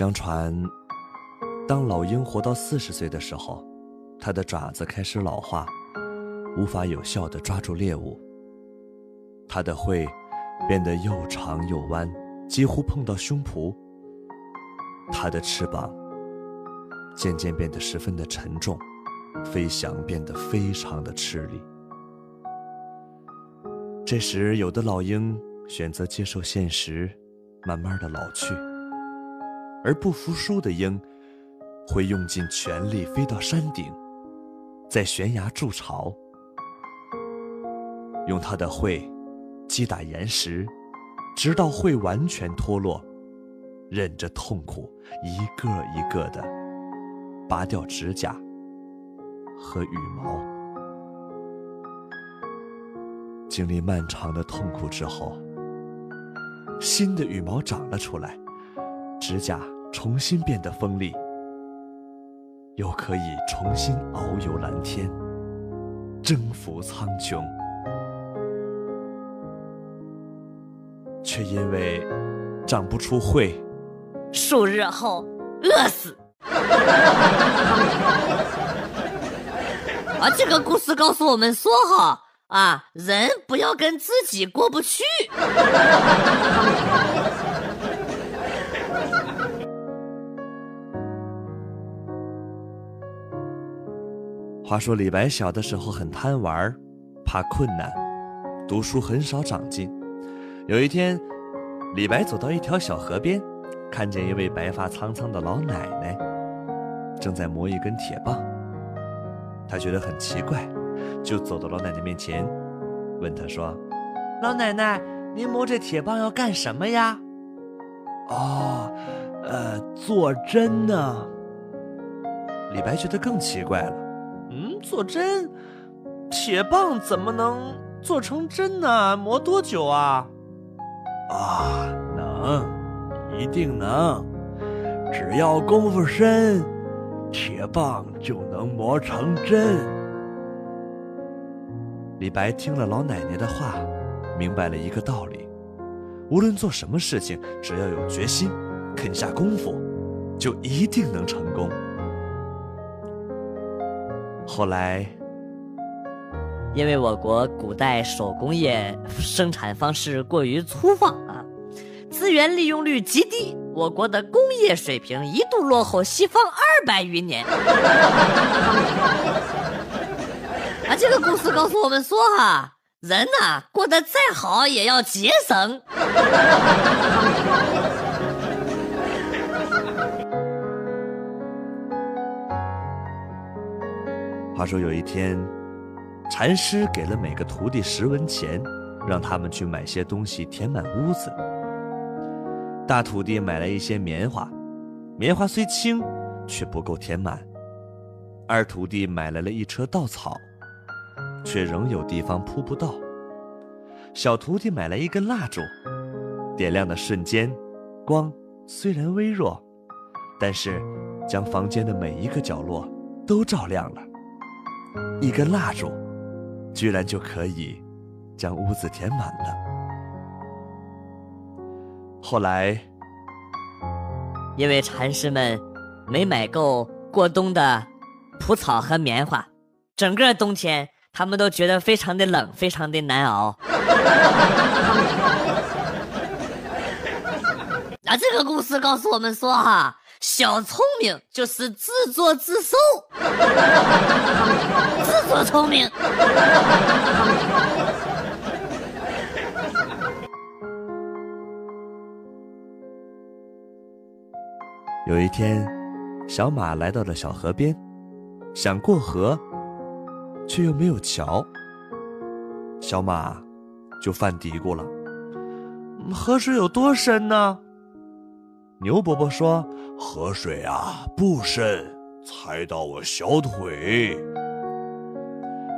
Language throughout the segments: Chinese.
相传，当老鹰活到四十岁的时候，它的爪子开始老化，无法有效地抓住猎物。它的喙变得又长又弯，几乎碰到胸脯。它的翅膀渐渐变得十分的沉重，飞翔变得非常的吃力。这时，有的老鹰选择接受现实，慢慢的老去。而不服输的鹰，会用尽全力飞到山顶，在悬崖筑巢，用它的喙击打岩石，直到喙完全脱落，忍着痛苦，一个一个的拔掉指甲和羽毛。经历漫长的痛苦之后，新的羽毛长了出来。指甲重新变得锋利，又可以重新遨游蓝天，征服苍穹，却因为长不出喙，数日后饿死。啊，这个故事告诉我们说哈啊，人不要跟自己过不去。话说李白小的时候很贪玩，怕困难，读书很少长进。有一天，李白走到一条小河边，看见一位白发苍苍的老奶奶，正在磨一根铁棒。他觉得很奇怪，就走到老奶奶面前，问她说：“老奶奶，您磨这铁棒要干什么呀？”“哦，呃，做针呢。”李白觉得更奇怪了。做针，铁棒怎么能做成针呢？磨多久啊？啊，能，一定能，只要功夫深，铁棒就能磨成针。李白听了老奶奶的话，明白了一个道理：无论做什么事情，只要有决心，肯下功夫，就一定能成功。后来，因为我国古代手工业生产方式过于粗放啊，资源利用率极低，我国的工业水平一度落后西方二百余年。啊，这个故事告诉我们说哈，人呐过得再好也要节省。话说有一天，禅师给了每个徒弟十文钱，让他们去买些东西填满屋子。大徒弟买了一些棉花，棉花虽轻，却不够填满；二徒弟买来了一车稻草，却仍有地方铺不到；小徒弟买来一根蜡烛，点亮的瞬间，光虽然微弱，但是将房间的每一个角落都照亮了。一根蜡烛，居然就可以将屋子填满了。后来，因为禅师们没买够过冬的蒲草和棉花，整个冬天他们都觉得非常的冷，非常的难熬。啊，这个故事告诉我们说哈。小聪明就是自作自受，自作聪明。有一天，小马来到了小河边，想过河，却又没有桥。小马就犯嘀咕了：“河水有多深呢？”牛伯伯说：“河水啊不深，才到我小腿。”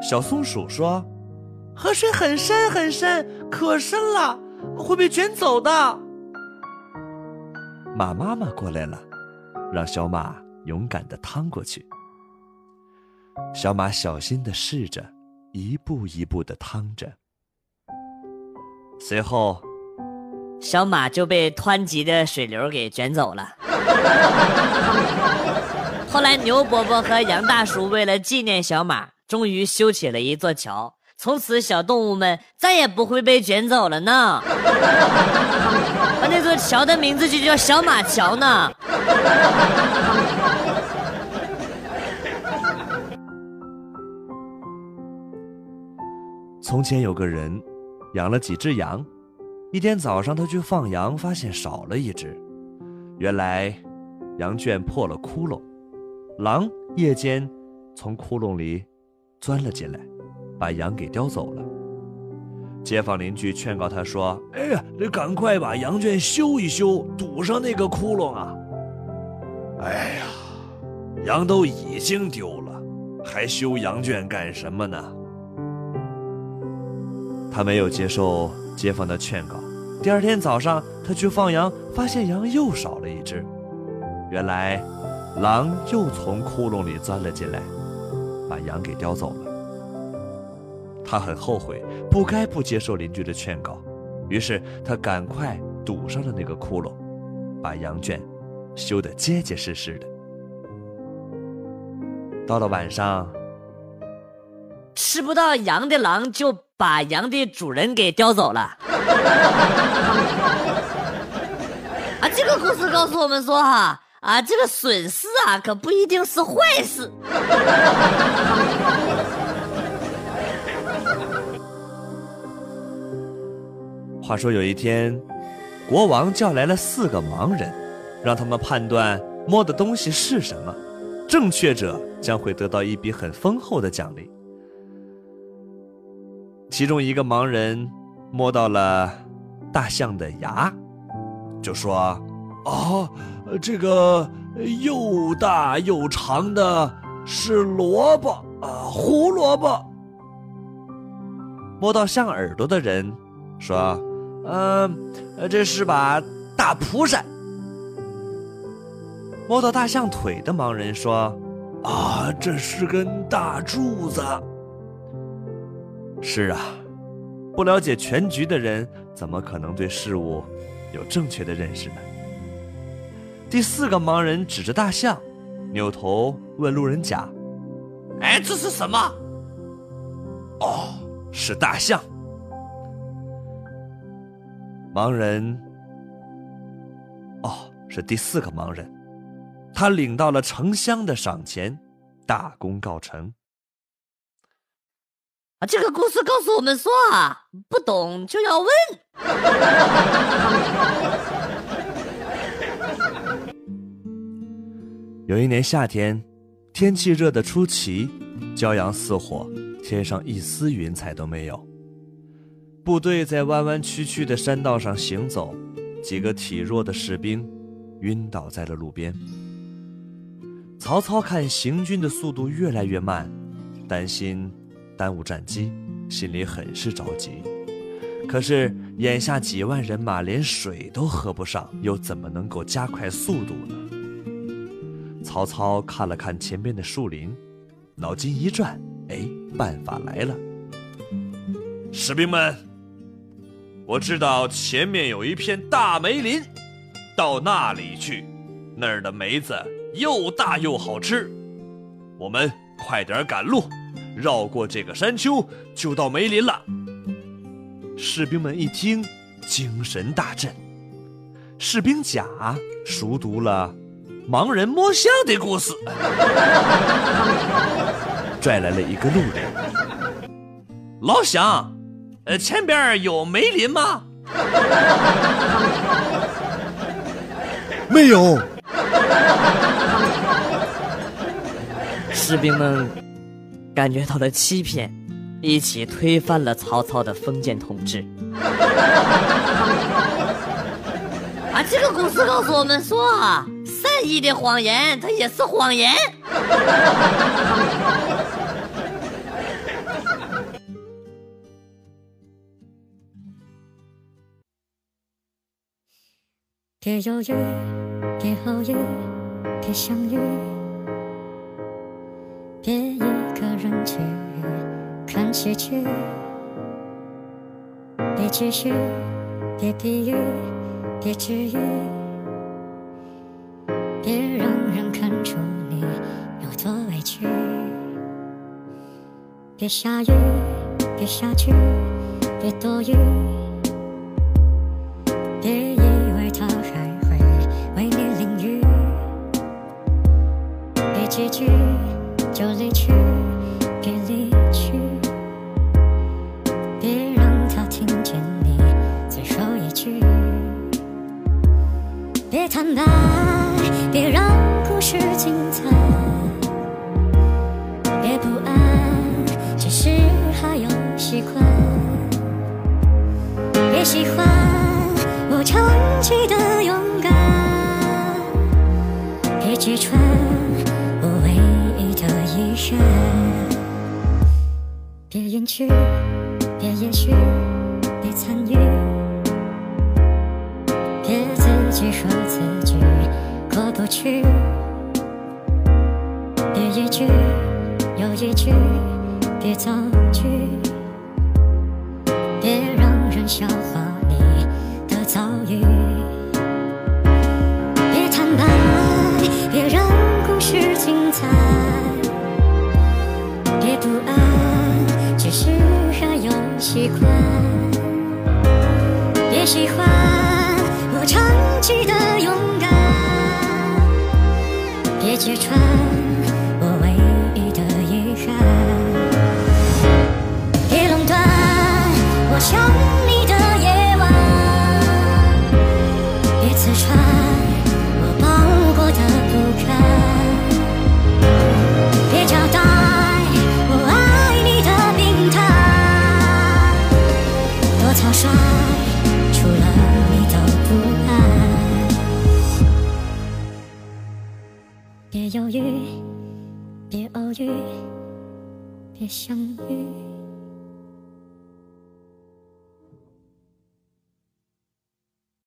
小松鼠说：“河水很深很深，可深了，会被卷走的。”马妈妈过来了。让小马勇敢的趟过去。小马小心的试着，一步一步的趟着。随后，小马就被湍急的水流给卷走了。后来，牛伯伯和杨大叔为了纪念小马，终于修起了一座桥。从此，小动物们再也不会被卷走了呢。那座桥的名字就叫小马桥呢。从前有个人养了几只羊，一天早上他去放羊，发现少了一只。原来羊圈破了窟窿，狼夜间从窟窿里钻了进来，把羊给叼走了。街坊邻居劝告他说：“哎呀，得赶快把羊圈修一修，堵上那个窟窿啊！”哎呀，羊都已经丢了，还修羊圈干什么呢？他没有接受街坊的劝告。第二天早上，他去放羊，发现羊又少了一只。原来，狼又从窟窿里钻了进来，把羊给叼走了。他很后悔，不该不接受邻居的劝告，于是他赶快堵上了那个窟窿，把羊圈修得结结实实的。到了晚上，吃不到羊的狼就把羊的主人给叼走了。啊，这个故事告诉我们说哈，啊，这个损失啊，可不一定是坏事。话说有一天，国王叫来了四个盲人，让他们判断摸的东西是什么，正确者将会得到一笔很丰厚的奖励。其中一个盲人摸到了大象的牙，就说：“啊，这个又大又长的是萝卜啊，胡萝卜。”摸到象耳朵的人说。嗯，这是把大蒲扇。摸到大象腿的盲人说：“啊，这是根大柱子。”是啊，不了解全局的人，怎么可能对事物有正确的认识呢？第四个盲人指着大象，扭头问路人甲：“哎，这是什么？”“哦，是大象。”盲人，哦，是第四个盲人，他领到了成箱的赏钱，大功告成。啊，这个故事告诉我们说啊，不懂就要问。有一年夏天，天气热得出奇，骄阳似火，天上一丝云彩都没有。部队在弯弯曲曲的山道上行走，几个体弱的士兵晕倒在了路边。曹操看行军的速度越来越慢，担心耽误战机，心里很是着急。可是眼下几万人马连水都喝不上，又怎么能够加快速度呢？曹操看了看前边的树林，脑筋一转，哎，办法来了！士兵们。我知道前面有一片大梅林，到那里去，那儿的梅子又大又好吃。我们快点赶路，绕过这个山丘就到梅林了。士兵们一听精神大振。士兵甲熟读了盲人摸象的故事。拽来了一个路人。老乡呃前边有梅林吗？没有。士兵们感觉到了欺骗，一起推翻了曹操的封建统治。啊，这个故事告诉我们说啊，善意的谎言它也是谎言。别犹豫，别犹豫，别相遇，别一个人去看喜剧，别继续，别比喻，别治愈，别让人看出你有多委屈，别下雨，别下去，别多余，别以为他还会为你淋雨，别结局就离去，喜欢我长期的勇敢，别揭穿我唯一的遗憾。别隐去，别也许，别参与，别自己说自己过不去，别一句又一句，别造句。别让人笑话习惯，也喜欢我长期的勇敢，别揭穿